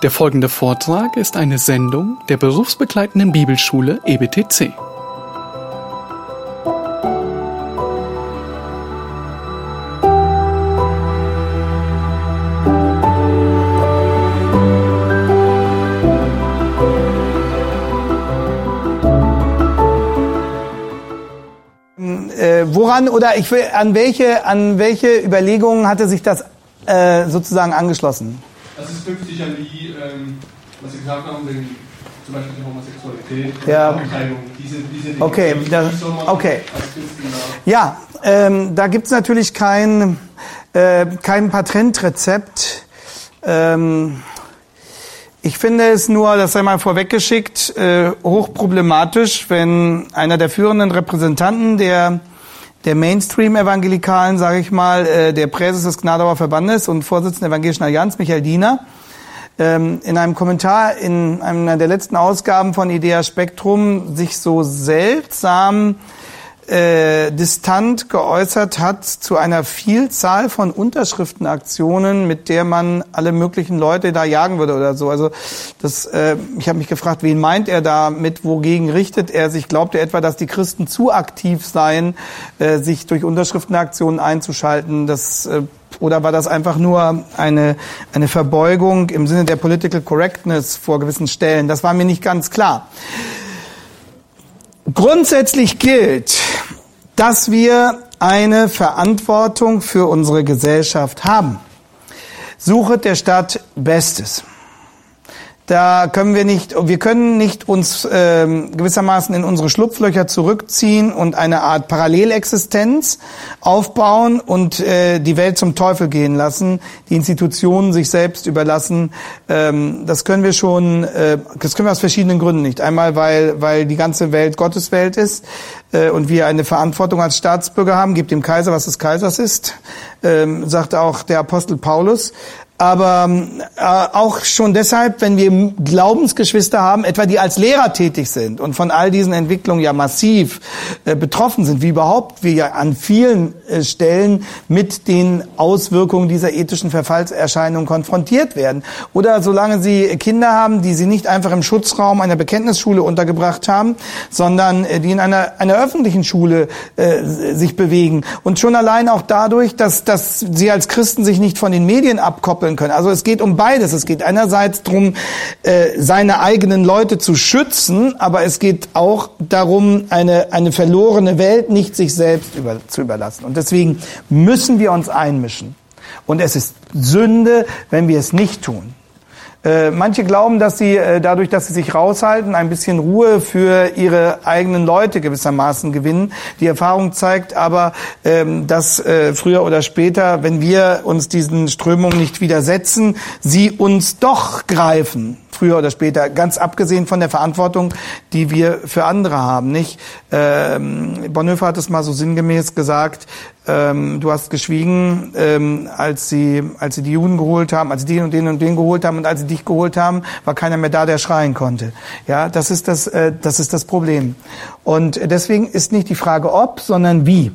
Der folgende Vortrag ist eine Sendung der berufsbegleitenden Bibelschule EBTC. Äh, woran oder ich will an welche an welche Überlegungen hatte sich das äh, sozusagen angeschlossen? Das ist künftig an die, ähm, was Sie gesagt haben, den, zum Beispiel die Homosexualität, Ja. die Abtreibung, diese, diese Dinge. Okay, man okay. da Ja, ähm, da gibt's natürlich kein, äh, kein Patentrezept. Ähm, ich finde es nur, das sei mal vorweggeschickt, äh, hochproblematisch, wenn einer der führenden Repräsentanten der der Mainstream-Evangelikalen, sage ich mal, äh, der Präses des Gnadauer Verbandes und Vorsitzender der Evangelischen Allianz, Michael Diener, in einem Kommentar in einer der letzten Ausgaben von Idea Spektrum sich so seltsam äh, distant geäußert hat zu einer Vielzahl von Unterschriftenaktionen, mit der man alle möglichen Leute da jagen würde oder so. Also das, äh, ich habe mich gefragt, wen meint er damit, wogegen richtet er sich? Glaubt er etwa, dass die Christen zu aktiv seien, äh, sich durch Unterschriftenaktionen einzuschalten? Das äh, oder war das einfach nur eine, eine Verbeugung im Sinne der Political Correctness vor gewissen Stellen? Das war mir nicht ganz klar. Grundsätzlich gilt, dass wir eine Verantwortung für unsere Gesellschaft haben. Suchet der Stadt Bestes. Da können wir nicht, wir können nicht uns ähm, gewissermaßen in unsere Schlupflöcher zurückziehen und eine Art Parallelexistenz aufbauen und äh, die Welt zum Teufel gehen lassen, die Institutionen sich selbst überlassen. Ähm, das können wir schon, äh, das können wir aus verschiedenen Gründen nicht. Einmal, weil, weil die ganze Welt Gottes Welt ist äh, und wir eine Verantwortung als Staatsbürger haben. Gebt dem Kaiser, was des Kaisers ist, ähm, sagt auch der Apostel Paulus aber äh, auch schon deshalb, wenn wir Glaubensgeschwister haben, etwa die als Lehrer tätig sind und von all diesen Entwicklungen ja massiv äh, betroffen sind, wie überhaupt wir ja an vielen äh, Stellen mit den Auswirkungen dieser ethischen Verfallserscheinungen konfrontiert werden. Oder solange sie Kinder haben, die sie nicht einfach im Schutzraum einer Bekenntnisschule untergebracht haben, sondern äh, die in einer, einer öffentlichen Schule äh, sich bewegen. Und schon allein auch dadurch, dass, dass sie als Christen sich nicht von den Medien abkoppeln können. Also es geht um beides. Es geht einerseits darum, äh, seine eigenen Leute zu schützen, aber es geht auch darum, eine, eine verlorene Welt nicht sich selbst über, zu überlassen. Und deswegen müssen wir uns einmischen. Und es ist Sünde, wenn wir es nicht tun. Äh, manche glauben, dass sie äh, dadurch, dass sie sich raushalten, ein bisschen Ruhe für ihre eigenen Leute gewissermaßen gewinnen. Die Erfahrung zeigt aber, ähm, dass äh, früher oder später, wenn wir uns diesen Strömungen nicht widersetzen, sie uns doch greifen. Früher oder später, ganz abgesehen von der Verantwortung, die wir für andere haben, nicht? Ähm, Bonhoeffer hat es mal so sinngemäß gesagt, ähm, du hast geschwiegen, ähm, als sie, als sie die Juden geholt haben, als sie den und den und den geholt haben und als sie dich geholt haben, war keiner mehr da, der schreien konnte. Ja, das ist das, äh, das ist das Problem. Und deswegen ist nicht die Frage ob, sondern wie.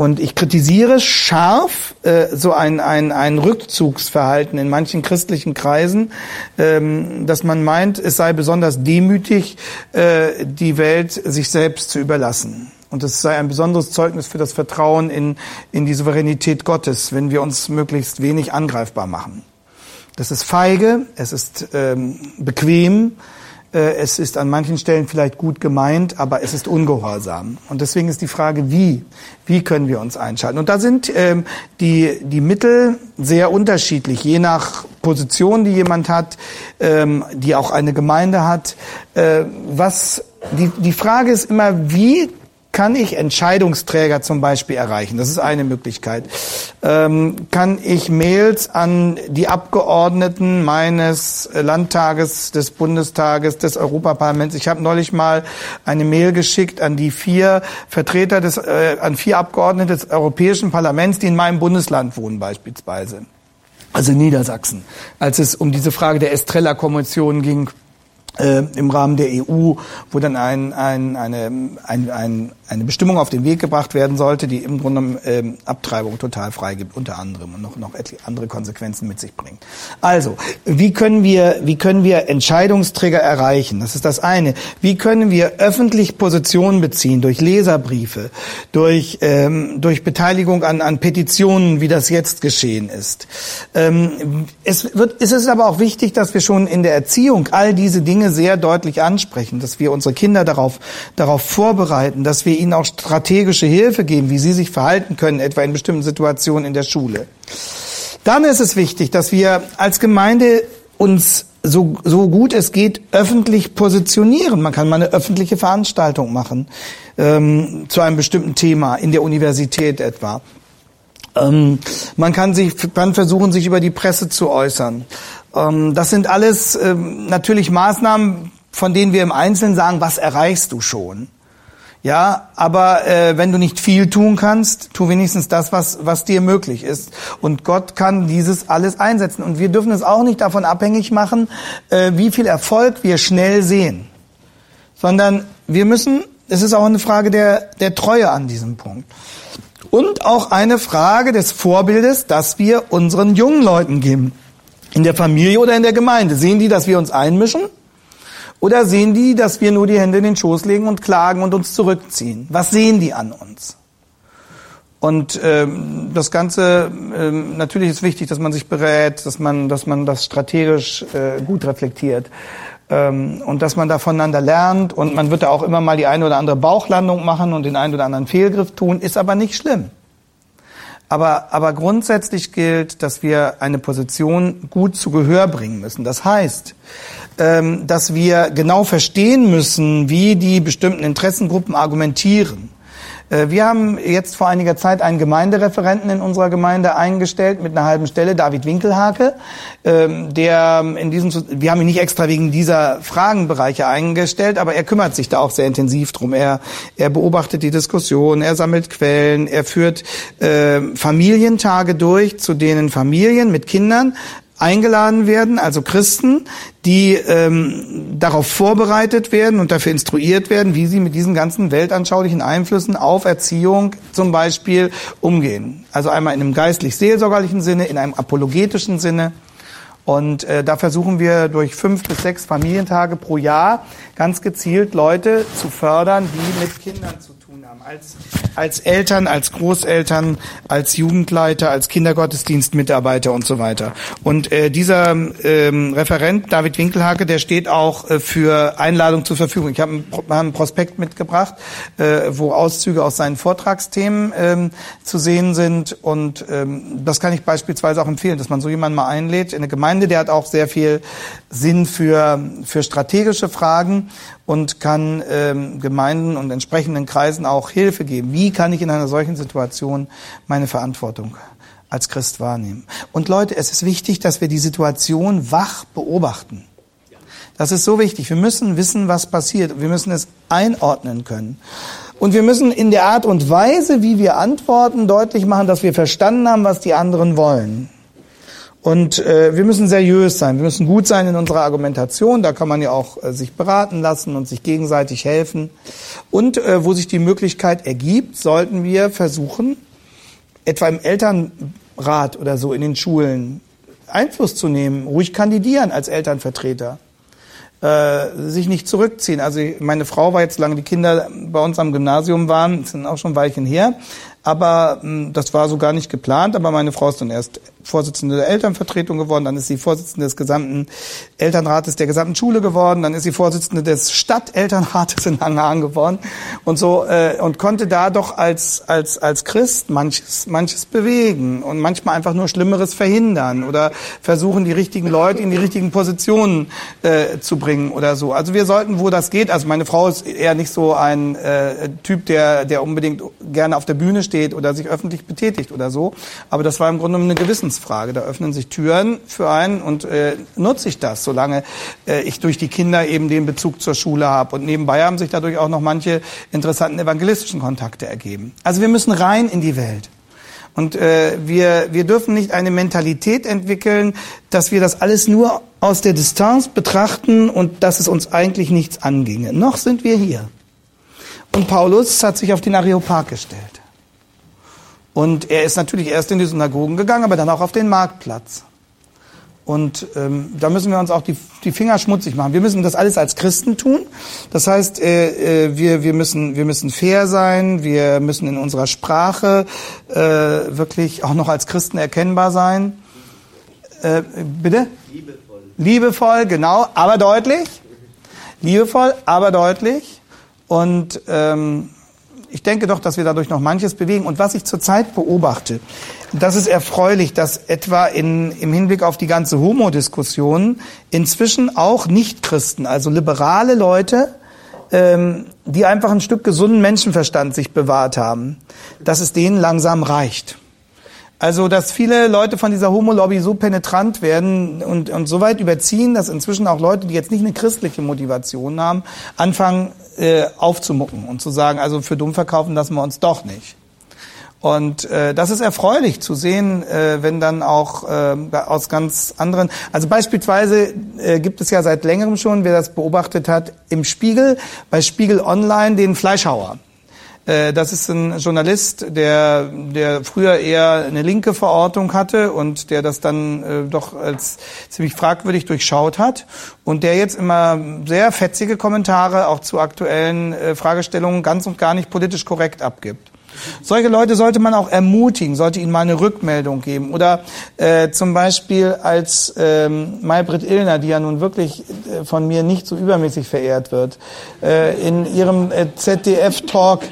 Und ich kritisiere scharf äh, so ein, ein, ein Rückzugsverhalten in manchen christlichen Kreisen, ähm, dass man meint, es sei besonders demütig, äh, die Welt sich selbst zu überlassen. Und es sei ein besonderes Zeugnis für das Vertrauen in, in die Souveränität Gottes, wenn wir uns möglichst wenig angreifbar machen. Das ist feige, es ist ähm, bequem, es ist an manchen Stellen vielleicht gut gemeint, aber es ist ungehorsam. Und deswegen ist die Frage, wie? Wie können wir uns einschalten? Und da sind ähm, die, die Mittel sehr unterschiedlich, je nach Position, die jemand hat, ähm, die auch eine Gemeinde hat. Äh, was, die, die Frage ist immer, wie kann ich Entscheidungsträger zum Beispiel erreichen? Das ist eine Möglichkeit. Ähm, kann ich Mails an die Abgeordneten meines Landtages, des Bundestages, des Europaparlaments? Ich habe neulich mal eine Mail geschickt an die vier Vertreter des, äh, an vier Abgeordnete des Europäischen Parlaments, die in meinem Bundesland wohnen beispielsweise. Also Niedersachsen, als es um diese Frage der Estrella-Kommission ging, äh, im Rahmen der EU, wo dann ein, ein, eine, ein, ein, eine Bestimmung auf den Weg gebracht werden sollte, die im Grunde ähm, Abtreibung total freigibt, unter anderem und noch, noch andere Konsequenzen mit sich bringt. Also, wie können wir, wie können wir Entscheidungsträger erreichen? Das ist das eine. Wie können wir öffentlich Positionen beziehen durch Leserbriefe, durch, ähm, durch Beteiligung an, an Petitionen, wie das jetzt geschehen ist? Ähm, es, wird, es ist aber auch wichtig, dass wir schon in der Erziehung all diese Dinge sehr deutlich ansprechen, dass wir unsere Kinder darauf, darauf vorbereiten, dass wir ihnen auch strategische Hilfe geben, wie sie sich verhalten können, etwa in bestimmten Situationen in der Schule. Dann ist es wichtig, dass wir als Gemeinde uns so, so gut es geht öffentlich positionieren. Man kann mal eine öffentliche Veranstaltung machen ähm, zu einem bestimmten Thema in der Universität etwa. Ähm, man kann sich, kann versuchen, sich über die Presse zu äußern. Ähm, das sind alles ähm, natürlich Maßnahmen, von denen wir im Einzelnen sagen, was erreichst du schon? Ja, aber äh, wenn du nicht viel tun kannst, tu wenigstens das, was, was dir möglich ist. Und Gott kann dieses alles einsetzen. Und wir dürfen es auch nicht davon abhängig machen, äh, wie viel Erfolg wir schnell sehen. Sondern wir müssen, es ist auch eine Frage der, der Treue an diesem Punkt. Und auch eine Frage des Vorbildes, das wir unseren jungen Leuten geben. In der Familie oder in der Gemeinde. Sehen die, dass wir uns einmischen? Oder sehen die, dass wir nur die Hände in den Schoß legen und klagen und uns zurückziehen? Was sehen die an uns? Und ähm, das Ganze, ähm, natürlich ist wichtig, dass man sich berät, dass man, dass man das strategisch äh, gut reflektiert ähm, und dass man da voneinander lernt. Und man wird da auch immer mal die eine oder andere Bauchlandung machen und den einen oder anderen Fehlgriff tun, ist aber nicht schlimm. Aber, aber grundsätzlich gilt, dass wir eine Position gut zu Gehör bringen müssen. Das heißt, ähm, dass wir genau verstehen müssen, wie die bestimmten Interessengruppen argumentieren. Äh, wir haben jetzt vor einiger Zeit einen Gemeindereferenten in unserer Gemeinde eingestellt mit einer halben Stelle, David Winkelhake, ähm, der in diesem, wir haben ihn nicht extra wegen dieser Fragenbereiche eingestellt, aber er kümmert sich da auch sehr intensiv drum. Er, er beobachtet die Diskussion, er sammelt Quellen, er führt äh, Familientage durch, zu denen Familien mit Kindern eingeladen werden, also Christen, die ähm, darauf vorbereitet werden und dafür instruiert werden, wie sie mit diesen ganzen weltanschaulichen Einflüssen auf Erziehung zum Beispiel umgehen. Also einmal in einem geistlich-seelsorgerlichen Sinne, in einem apologetischen Sinne. Und äh, da versuchen wir durch fünf bis sechs Familientage pro Jahr ganz gezielt Leute zu fördern, die mit Kindern zu tun haben. Als, als Eltern, als Großeltern, als Jugendleiter, als Kindergottesdienstmitarbeiter und so weiter. Und äh, dieser ähm, Referent, David Winkelhake, der steht auch äh, für Einladung zur Verfügung. Ich habe einen, einen Prospekt mitgebracht, äh, wo Auszüge aus seinen Vortragsthemen ähm, zu sehen sind. Und ähm, das kann ich beispielsweise auch empfehlen, dass man so jemanden mal einlädt in eine Gemeinde. Der hat auch sehr viel Sinn für, für strategische Fragen und kann ähm, Gemeinden und entsprechenden Kreisen auch Hilfe geben. Wie kann ich in einer solchen Situation meine Verantwortung als Christ wahrnehmen? Und Leute, es ist wichtig, dass wir die Situation wach beobachten. Das ist so wichtig. Wir müssen wissen, was passiert. Wir müssen es einordnen können. Und wir müssen in der Art und Weise, wie wir antworten, deutlich machen, dass wir verstanden haben, was die anderen wollen. Und äh, wir müssen seriös sein, wir müssen gut sein in unserer Argumentation, da kann man ja auch äh, sich beraten lassen und sich gegenseitig helfen. Und äh, wo sich die Möglichkeit ergibt, sollten wir versuchen, etwa im Elternrat oder so in den Schulen Einfluss zu nehmen, ruhig kandidieren als Elternvertreter. Äh, sich nicht zurückziehen. Also meine Frau war jetzt lange die Kinder bei uns am Gymnasium waren, sind auch schon ein Weilchen her, aber mh, hm, das war so gar nicht geplant, aber meine Frau ist dann erst Vorsitzende der Elternvertretung geworden, dann ist sie Vorsitzende des gesamten Elternrates der gesamten Schule geworden, dann ist sie Vorsitzende des Stadtelternrates in Hangan geworden und so äh, und konnte da doch als als als Christ manches manches bewegen und manchmal einfach nur Schlimmeres verhindern oder versuchen die richtigen Leute in die richtigen Positionen äh, zu bringen oder so. Also wir sollten, wo das geht, also meine Frau ist eher nicht so ein äh, Typ, der der unbedingt gerne auf der Bühne steht oder sich öffentlich betätigt oder so, aber das war im Grunde eine Gewissensfrage. Da öffnen sich Türen für einen und äh, nutze ich das, solange äh, ich durch die Kinder eben den Bezug zur Schule habe. Und nebenbei haben sich dadurch auch noch manche interessanten evangelistischen Kontakte ergeben. Also wir müssen rein in die Welt. Und äh, wir, wir dürfen nicht eine Mentalität entwickeln, dass wir das alles nur aus der Distanz betrachten und dass es uns eigentlich nichts anginge. Noch sind wir hier. Und Paulus hat sich auf den Areopag gestellt. Und er ist natürlich erst in die Synagogen gegangen, aber dann auch auf den Marktplatz. Und ähm, da müssen wir uns auch die, die Finger schmutzig machen. Wir müssen das alles als Christen tun. Das heißt, äh, äh, wir, wir, müssen, wir müssen fair sein, wir müssen in unserer Sprache äh, wirklich auch noch als Christen erkennbar sein. Äh, bitte? Liebevoll. Liebevoll, genau, aber deutlich. Liebevoll, aber deutlich. Und ähm, ich denke doch, dass wir dadurch noch manches bewegen. Und was ich zurzeit beobachte, das ist erfreulich, dass etwa in, im Hinblick auf die ganze Homo-Diskussion inzwischen auch Nichtchristen, also liberale Leute, ähm, die einfach ein Stück gesunden Menschenverstand sich bewahrt haben, dass es denen langsam reicht. Also, dass viele Leute von dieser Homo-Lobby so penetrant werden und, und so weit überziehen, dass inzwischen auch Leute, die jetzt nicht eine christliche Motivation haben, anfangen äh, aufzumucken und zu sagen, also für dumm verkaufen lassen wir uns doch nicht. Und äh, das ist erfreulich zu sehen, äh, wenn dann auch äh, aus ganz anderen, also beispielsweise äh, gibt es ja seit längerem schon, wer das beobachtet hat, im Spiegel, bei Spiegel Online den Fleischhauer. Äh, das ist ein Journalist, der, der früher eher eine linke Verortung hatte und der das dann äh, doch als ziemlich fragwürdig durchschaut hat und der jetzt immer sehr fetzige Kommentare auch zu aktuellen äh, Fragestellungen ganz und gar nicht politisch korrekt abgibt. Solche Leute sollte man auch ermutigen, sollte ihnen mal eine Rückmeldung geben. Oder äh, zum Beispiel als ähm, Maybrit Illner, die ja nun wirklich äh, von mir nicht so übermäßig verehrt wird, äh, in ihrem äh, ZDF-Talk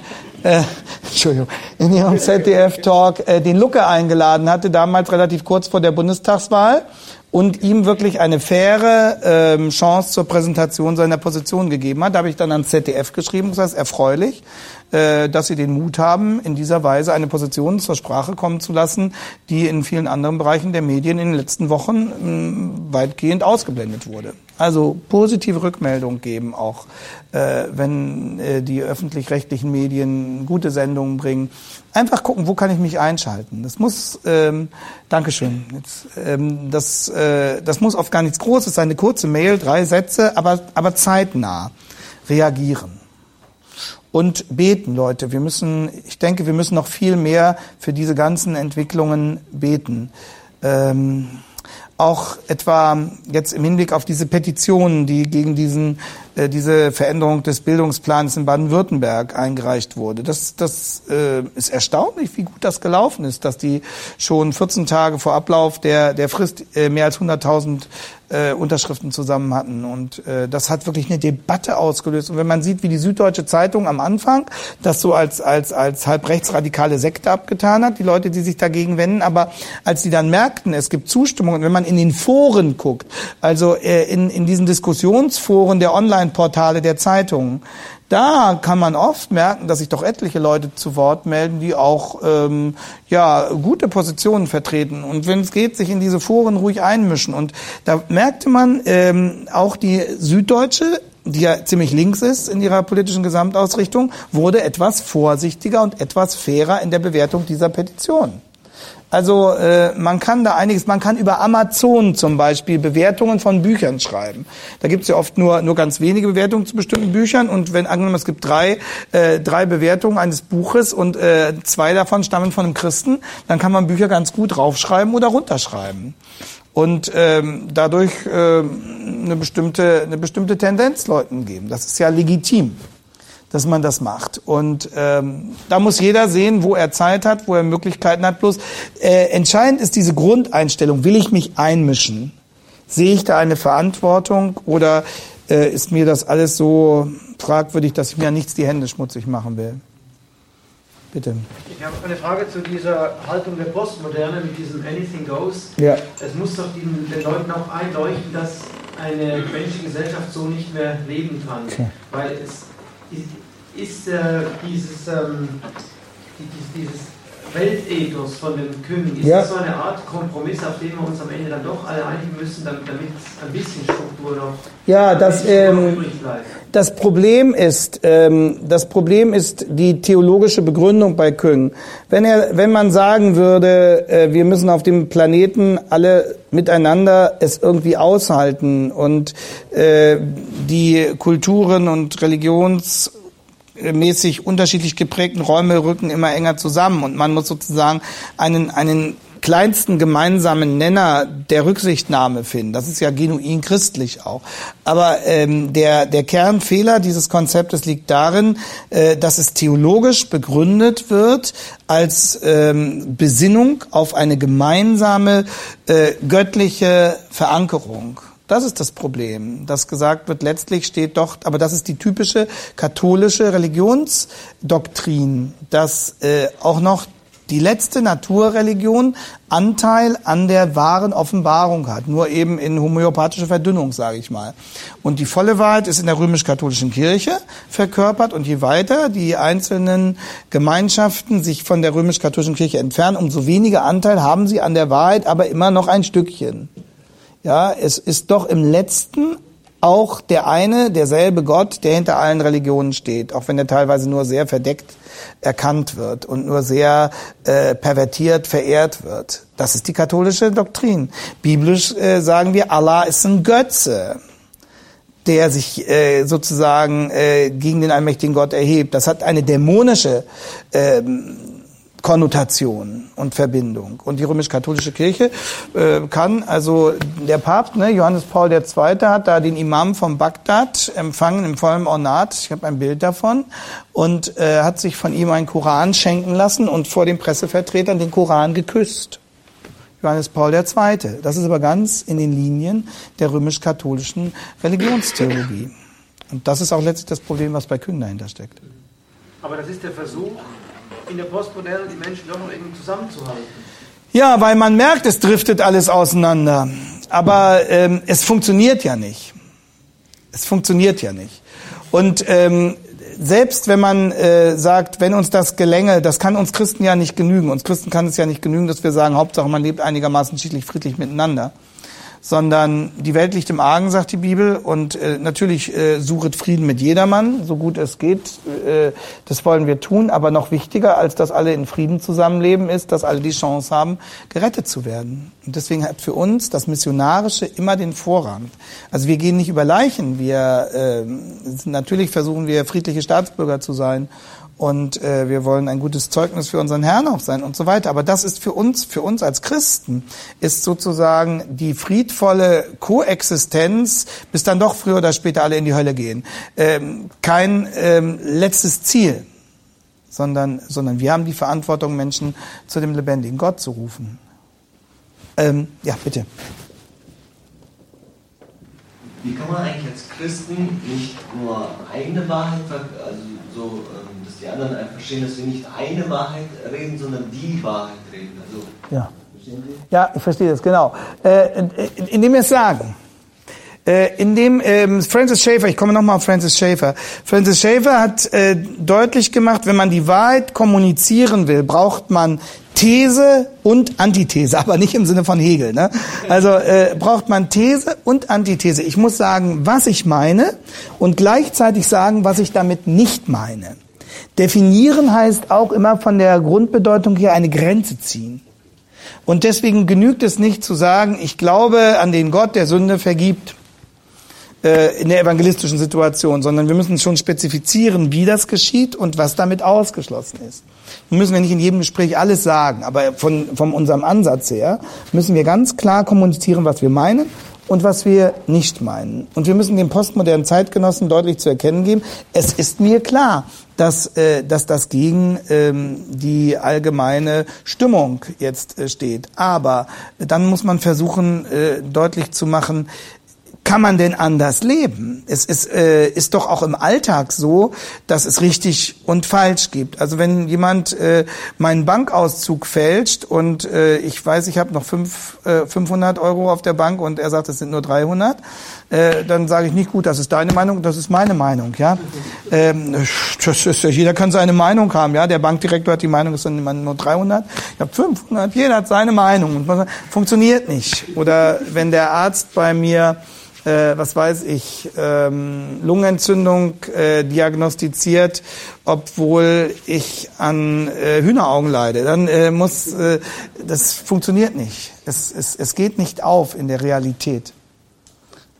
äh, Entschuldigung, in ihrem ZDF-Talk äh, den Lucke eingeladen hatte, damals relativ kurz vor der Bundestagswahl und ihm wirklich eine faire ähm, Chance zur Präsentation seiner Position gegeben hat. Da habe ich dann ans ZDF geschrieben, das heißt erfreulich, äh, dass sie den Mut haben, in dieser Weise eine Position zur Sprache kommen zu lassen, die in vielen anderen Bereichen der Medien in den letzten Wochen ähm, weitgehend ausgeblendet wurde. Also positive Rückmeldung geben auch, äh, wenn äh, die öffentlich-rechtlichen Medien gute Sendungen bringen. Einfach gucken, wo kann ich mich einschalten. Das muss, ähm, Dankeschön. Jetzt, ähm, das, äh, das muss oft gar nichts Großes sein, eine kurze Mail, drei Sätze, aber, aber zeitnah reagieren und beten, Leute. Wir müssen, ich denke, wir müssen noch viel mehr für diese ganzen Entwicklungen beten. Ähm, auch etwa jetzt im Hinblick auf diese Petitionen, die gegen diesen, äh, diese Veränderung des Bildungsplans in Baden-Württemberg eingereicht wurde. Das, das äh, ist erstaunlich, wie gut das gelaufen ist, dass die schon 14 Tage vor Ablauf der, der Frist äh, mehr als 100.000 äh, Unterschriften zusammen hatten. Und äh, das hat wirklich eine Debatte ausgelöst. Und wenn man sieht, wie die Süddeutsche Zeitung am Anfang das so als, als, als halb rechtsradikale Sekte abgetan hat, die Leute, die sich dagegen wenden, aber als die dann merkten, es gibt Zustimmung, und wenn man in den Foren guckt, also äh, in, in diesen Diskussionsforen der Online-Portale der Zeitungen, da kann man oft merken, dass sich doch etliche Leute zu Wort melden, die auch ähm, ja gute Positionen vertreten und wenn es geht, sich in diese Foren ruhig einmischen. Und da merkte man ähm, auch die Süddeutsche die ja ziemlich links ist in ihrer politischen Gesamtausrichtung, wurde etwas vorsichtiger und etwas fairer in der Bewertung dieser Petition. Also äh, man kann da einiges, man kann über Amazon zum Beispiel Bewertungen von Büchern schreiben. Da gibt es ja oft nur, nur ganz wenige Bewertungen zu bestimmten Büchern und wenn angenommen es gibt drei, äh, drei Bewertungen eines Buches und äh, zwei davon stammen von einem Christen, dann kann man Bücher ganz gut raufschreiben oder runterschreiben und ähm, dadurch äh, eine bestimmte eine bestimmte Tendenz Leuten geben. Das ist ja legitim dass man das macht. Und ähm, da muss jeder sehen, wo er Zeit hat, wo er Möglichkeiten hat. Bloß äh, entscheidend ist diese Grundeinstellung. Will ich mich einmischen? Sehe ich da eine Verantwortung oder äh, ist mir das alles so fragwürdig, dass ich mir nichts die Hände schmutzig machen will? Bitte. Ich habe eine Frage zu dieser Haltung der Postmoderne mit diesem Anything Goes. Ja. Es muss doch den, den Leuten auch einleuchten, dass eine menschliche Gesellschaft so nicht mehr leben kann. Okay. Weil es ist äh, dieses, ähm, dieses Weltethos von den Kühen, ist ja. das so eine Art Kompromiss, auf den wir uns am Ende dann doch alle einigen müssen, damit ein bisschen Struktur noch ja, das, ähm, übrig bleibt? Das Problem ist, ähm, das Problem ist die theologische Begründung bei Küng. Wenn er, wenn man sagen würde, äh, wir müssen auf dem Planeten alle miteinander es irgendwie aushalten und äh, die Kulturen und Religions kulturmäßig unterschiedlich geprägten Räume rücken immer enger zusammen und man muss sozusagen einen, einen kleinsten gemeinsamen Nenner der Rücksichtnahme finden. Das ist ja genuin christlich auch. Aber ähm, der, der Kernfehler dieses Konzeptes liegt darin, äh, dass es theologisch begründet wird als ähm, Besinnung auf eine gemeinsame äh, göttliche Verankerung. Das ist das Problem, dass gesagt wird, letztlich steht doch, aber das ist die typische katholische Religionsdoktrin, dass äh, auch noch die letzte Naturreligion Anteil an der wahren Offenbarung hat, nur eben in homöopathischer Verdünnung, sage ich mal. Und die volle Wahrheit ist in der römisch-katholischen Kirche verkörpert und je weiter die einzelnen Gemeinschaften sich von der römisch-katholischen Kirche entfernen, umso weniger Anteil haben sie an der Wahrheit, aber immer noch ein Stückchen. Ja, es ist doch im letzten auch der eine, derselbe Gott, der hinter allen Religionen steht, auch wenn er teilweise nur sehr verdeckt erkannt wird und nur sehr äh, pervertiert verehrt wird. Das ist die katholische Doktrin. Biblisch äh, sagen wir, Allah ist ein Götze der sich äh, sozusagen äh, gegen den allmächtigen Gott erhebt. Das hat eine dämonische ähm, Konnotation und Verbindung. Und die römisch-katholische Kirche äh, kann, also der Papst, ne, Johannes Paul II., hat da den Imam von Bagdad empfangen im vollen Ornat, ich habe ein Bild davon, und äh, hat sich von ihm einen Koran schenken lassen und vor den Pressevertretern den Koran geküsst. Johannes Paul II. Das ist aber ganz in den Linien der römisch-katholischen Religionstheologie. Und das ist auch letztlich das Problem, was bei Kühn dahinter steckt. Aber das ist der Versuch, in der Postmoderne die Menschen doch noch irgendwie zusammenzuhalten. Ja, weil man merkt, es driftet alles auseinander. Aber ähm, es funktioniert ja nicht. Es funktioniert ja nicht. Und ähm, selbst wenn man äh, sagt, wenn uns das gelänge, das kann uns Christen ja nicht genügen. Uns Christen kann es ja nicht genügen, dass wir sagen, Hauptsache man lebt einigermaßen schiedlich, friedlich miteinander sondern die Welt liegt im Argen, sagt die Bibel. Und äh, natürlich äh, suchet Frieden mit jedermann, so gut es geht. Äh, das wollen wir tun. Aber noch wichtiger, als dass alle in Frieden zusammenleben, ist, dass alle die Chance haben, gerettet zu werden. Und deswegen hat für uns das Missionarische immer den Vorrang. Also wir gehen nicht über Leichen. Wir äh, natürlich versuchen wir friedliche Staatsbürger zu sein und äh, wir wollen ein gutes Zeugnis für unseren Herrn auch sein und so weiter. Aber das ist für uns, für uns als Christen, ist sozusagen die friedvolle Koexistenz, bis dann doch früher oder später alle in die Hölle gehen, ähm, kein ähm, letztes Ziel, sondern, sondern wir haben die Verantwortung, Menschen zu dem lebendigen Gott zu rufen. Ähm, ja, bitte. Wie kann man eigentlich als Christen nicht nur eigene Wahrheit, also so die anderen einfach verstehen, dass wir nicht eine Wahrheit reden, sondern die Wahrheit reden. Also, ja. Ja, ich verstehe das, genau. Äh, indem wir es sagen. Äh, indem ähm, Francis Schaeffer, ich komme nochmal auf Francis Schaeffer. Francis Schaeffer hat äh, deutlich gemacht, wenn man die Wahrheit kommunizieren will, braucht man These und Antithese, aber nicht im Sinne von Hegel. Ne? Also äh, braucht man These und Antithese. Ich muss sagen, was ich meine und gleichzeitig sagen, was ich damit nicht meine. Definieren heißt auch immer von der Grundbedeutung her eine Grenze ziehen. Und deswegen genügt es nicht zu sagen, ich glaube an den Gott, der Sünde vergibt äh, in der evangelistischen Situation, sondern wir müssen schon spezifizieren, wie das geschieht und was damit ausgeschlossen ist. Nun müssen wir nicht in jedem Gespräch alles sagen, aber von, von unserem Ansatz her müssen wir ganz klar kommunizieren, was wir meinen und was wir nicht meinen. Und wir müssen den postmodernen Zeitgenossen deutlich zu erkennen geben, es ist mir klar, dass, äh, dass das gegen ähm, die allgemeine Stimmung jetzt äh, steht. Aber dann muss man versuchen, äh, deutlich zu machen, kann man denn anders leben? Es ist, äh, ist doch auch im Alltag so, dass es richtig und falsch gibt. Also wenn jemand äh, meinen Bankauszug fälscht und äh, ich weiß, ich habe noch fünf, äh, 500 Euro auf der Bank und er sagt, es sind nur 300, äh, dann sage ich nicht, gut, das ist deine Meinung, das ist meine Meinung. Ja, ähm, das ist, Jeder kann seine Meinung haben. Ja, Der Bankdirektor hat die Meinung, es sind nur 300, ich habe 500, jeder hat seine Meinung. Funktioniert nicht. Oder wenn der Arzt bei mir äh, was weiß ich, ähm, Lungenentzündung äh, diagnostiziert, obwohl ich an äh, Hühneraugen leide. Dann äh, muss, äh, das funktioniert nicht. Es, es, es geht nicht auf in der Realität.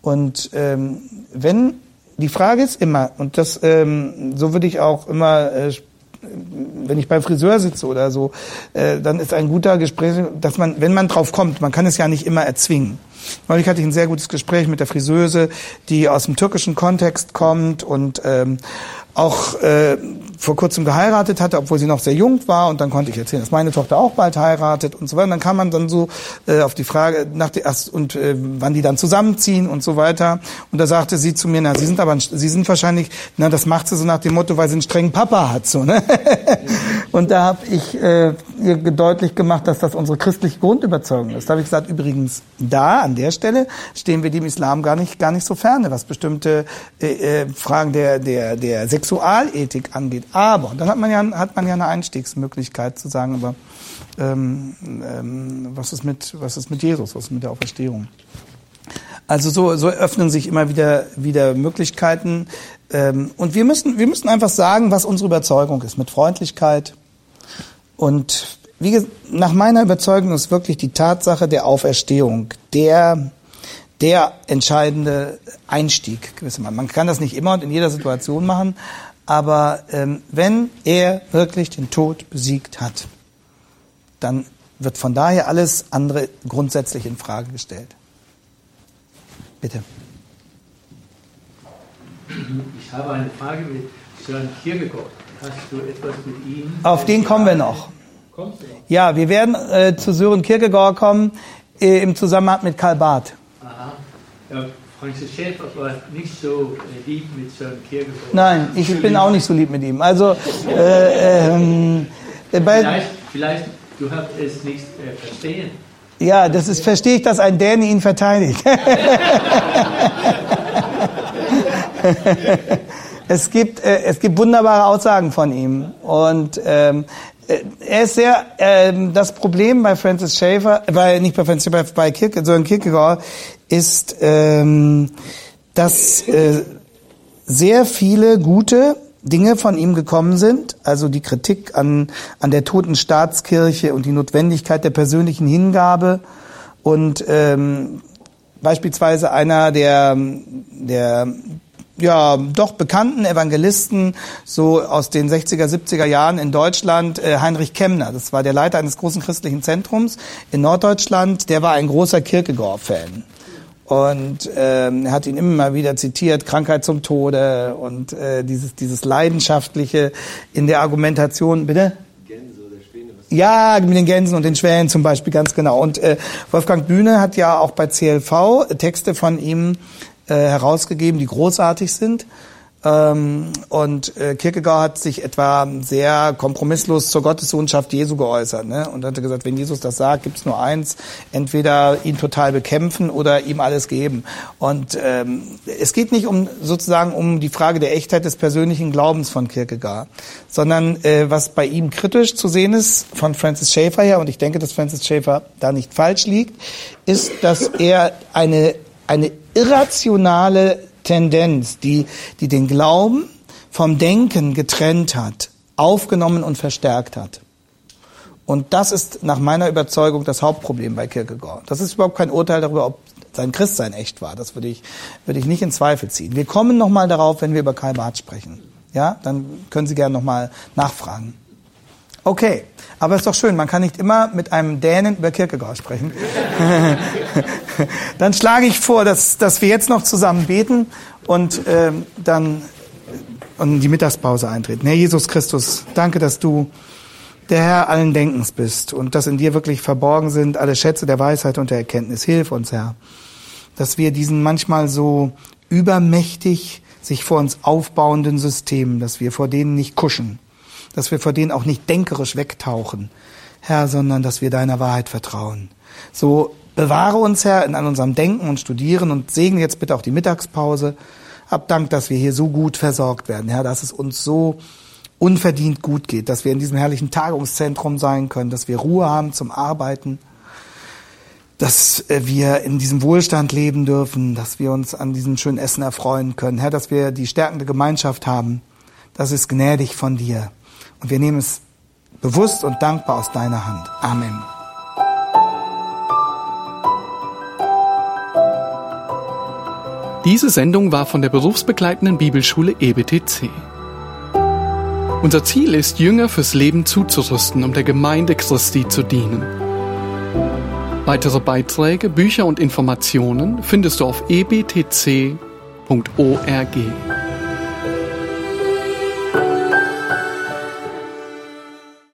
Und ähm, wenn die Frage ist immer, und das, ähm, so würde ich auch immer, äh, wenn ich beim Friseur sitze oder so, äh, dann ist ein guter Gespräch, dass man, wenn man drauf kommt, man kann es ja nicht immer erzwingen. Neulich hatte ich ein sehr gutes Gespräch mit der Friseuse, die aus dem türkischen Kontext kommt und ähm, auch äh, vor kurzem geheiratet hatte, obwohl sie noch sehr jung war. Und dann konnte ich erzählen, dass meine Tochter auch bald heiratet und so weiter. Und dann kam man dann so äh, auf die Frage nach die, erst, und äh, wann die dann zusammenziehen und so weiter. Und da sagte sie zu mir, na, sie sind aber, sie sind wahrscheinlich, na, das macht sie so nach dem Motto, weil sie einen strengen Papa hat, so ne. und da habe ich äh, ihr deutlich gemacht, dass das unsere christliche Grundüberzeugung ist. Da habe ich gesagt, übrigens da an der Stelle stehen wir dem Islam gar nicht gar nicht so ferne, was bestimmte äh, äh, Fragen der der der Sexualethik angeht. Aber dann hat man ja hat man ja eine Einstiegsmöglichkeit zu sagen, aber ähm, ähm, was ist mit was ist mit Jesus, was ist mit der Auferstehung? Also so, so öffnen sich immer wieder wieder Möglichkeiten ähm, und wir müssen wir müssen einfach sagen, was unsere Überzeugung ist mit Freundlichkeit und wie nach meiner Überzeugung ist wirklich die Tatsache der Auferstehung der der entscheidende Einstieg gewissermaßen. Man kann das nicht immer und in jeder Situation machen, aber ähm, wenn er wirklich den Tod besiegt hat, dann wird von daher alles andere grundsätzlich in Frage gestellt. Bitte. Ich habe eine Frage mit Sören Kierkegaard. Hast du etwas mit ihm? Auf den kommen wir noch. Kommst du noch? Ja, wir werden äh, zu Sören Kierkegaard kommen äh, im Zusammenhang mit Karl Barth. Aha. Ja, Francis Schäfer war nicht so äh, lieb mit Sören Kierkegaard. Nein, ich bin auch nicht so lieb mit ihm. Also äh, ähm, äh, Vielleicht, vielleicht du hast es nicht äh, verstehen. ja, das ist verstehe ich, dass ein Däne ihn verteidigt. es gibt äh, es gibt wunderbare Aussagen von ihm und ähm, äh, er ist sehr ähm, das Problem bei Francis Schaeffer, bei nicht bei Francis Schaeffer, bei Kierke, sondern Kierkegaard ist, ähm, dass äh, sehr viele gute Dinge von ihm gekommen sind, also die Kritik an, an der toten Staatskirche und die Notwendigkeit der persönlichen Hingabe. Und ähm, beispielsweise einer der, der ja, doch bekannten Evangelisten, so aus den 60er, 70er Jahren in Deutschland, äh, Heinrich Kemner. Das war der Leiter eines großen christlichen Zentrums in Norddeutschland. Der war ein großer Kierkegaard-Fan. Und ähm, er hat ihn immer wieder zitiert, Krankheit zum Tode und äh, dieses, dieses Leidenschaftliche in der Argumentation, bitte? Ja, mit den Gänsen und den Schwänen zum Beispiel, ganz genau. Und äh, Wolfgang Bühne hat ja auch bei CLV Texte von ihm äh, herausgegeben, die großartig sind. Ähm, und äh, Kierkegaard hat sich etwa sehr kompromisslos zur Gottessohnschaft Jesu geäußert. Ne? Und hatte gesagt, wenn Jesus das sagt, gibt's nur eins, entweder ihn total bekämpfen oder ihm alles geben. Und ähm, es geht nicht um sozusagen um die Frage der Echtheit des persönlichen Glaubens von Kierkegaard, sondern äh, was bei ihm kritisch zu sehen ist, von Francis Schaeffer her, und ich denke, dass Francis Schaeffer da nicht falsch liegt, ist, dass er eine, eine irrationale Tendenz, die, die den Glauben vom Denken getrennt hat, aufgenommen und verstärkt hat. Und das ist nach meiner Überzeugung das Hauptproblem bei Kierkegaard. Das ist überhaupt kein Urteil darüber, ob sein Christsein echt war. Das würde ich, würde ich nicht in Zweifel ziehen. Wir kommen nochmal darauf, wenn wir über Karl Barth sprechen. Ja, dann können Sie gerne nochmal nachfragen. Okay, aber ist doch schön, man kann nicht immer mit einem Dänen über Kierkegaard sprechen. dann schlage ich vor, dass, dass wir jetzt noch zusammen beten und ähm, dann in die Mittagspause eintreten. Herr Jesus Christus, danke, dass du der Herr allen Denkens bist und dass in dir wirklich verborgen sind alle Schätze der Weisheit und der Erkenntnis. Hilf uns, Herr, dass wir diesen manchmal so übermächtig sich vor uns aufbauenden Systemen, dass wir vor denen nicht kuschen, dass wir vor denen auch nicht denkerisch wegtauchen, Herr, sondern dass wir deiner Wahrheit vertrauen. So bewahre uns, Herr, in an unserem Denken und Studieren und segne jetzt bitte auch die Mittagspause. Hab Dank, dass wir hier so gut versorgt werden, Herr, dass es uns so unverdient gut geht, dass wir in diesem herrlichen Tagungszentrum sein können, dass wir Ruhe haben zum Arbeiten, dass äh, wir in diesem Wohlstand leben dürfen, dass wir uns an diesem schönen Essen erfreuen können. Herr, dass wir die stärkende Gemeinschaft haben, das ist gnädig von dir. Und wir nehmen es bewusst und dankbar aus deiner Hand. Amen. Diese Sendung war von der berufsbegleitenden Bibelschule EBTC. Unser Ziel ist, Jünger fürs Leben zuzurüsten, um der Gemeinde Christi zu dienen. Weitere Beiträge, Bücher und Informationen findest du auf ebtc.org.